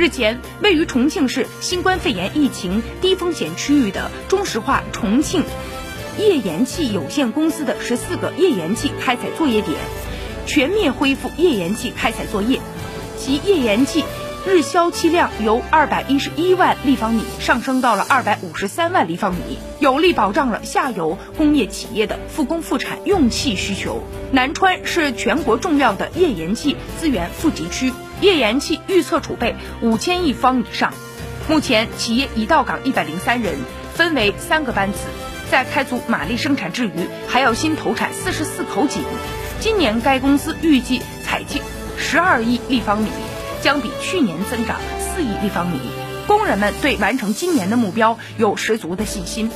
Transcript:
日前，位于重庆市新冠肺炎疫情低风险区域的中石化重庆页岩气有限公司的十四个页岩气开采作业点全面恢复页岩气开采作业，其页岩气日销气量由二百一十一万立方米上升到了二百五十三万立方米，有力保障了下游工业企业的复工复产用气需求。南川是全国重要的页岩气资源富集区。页岩气预测储备五千亿方以上，目前企业已到岗一百零三人，分为三个班次。在开足马力生产之余，还要新投产四十四口井。今年该公司预计采气十二亿立方米，将比去年增长四亿立方米。工人们对完成今年的目标有十足的信心。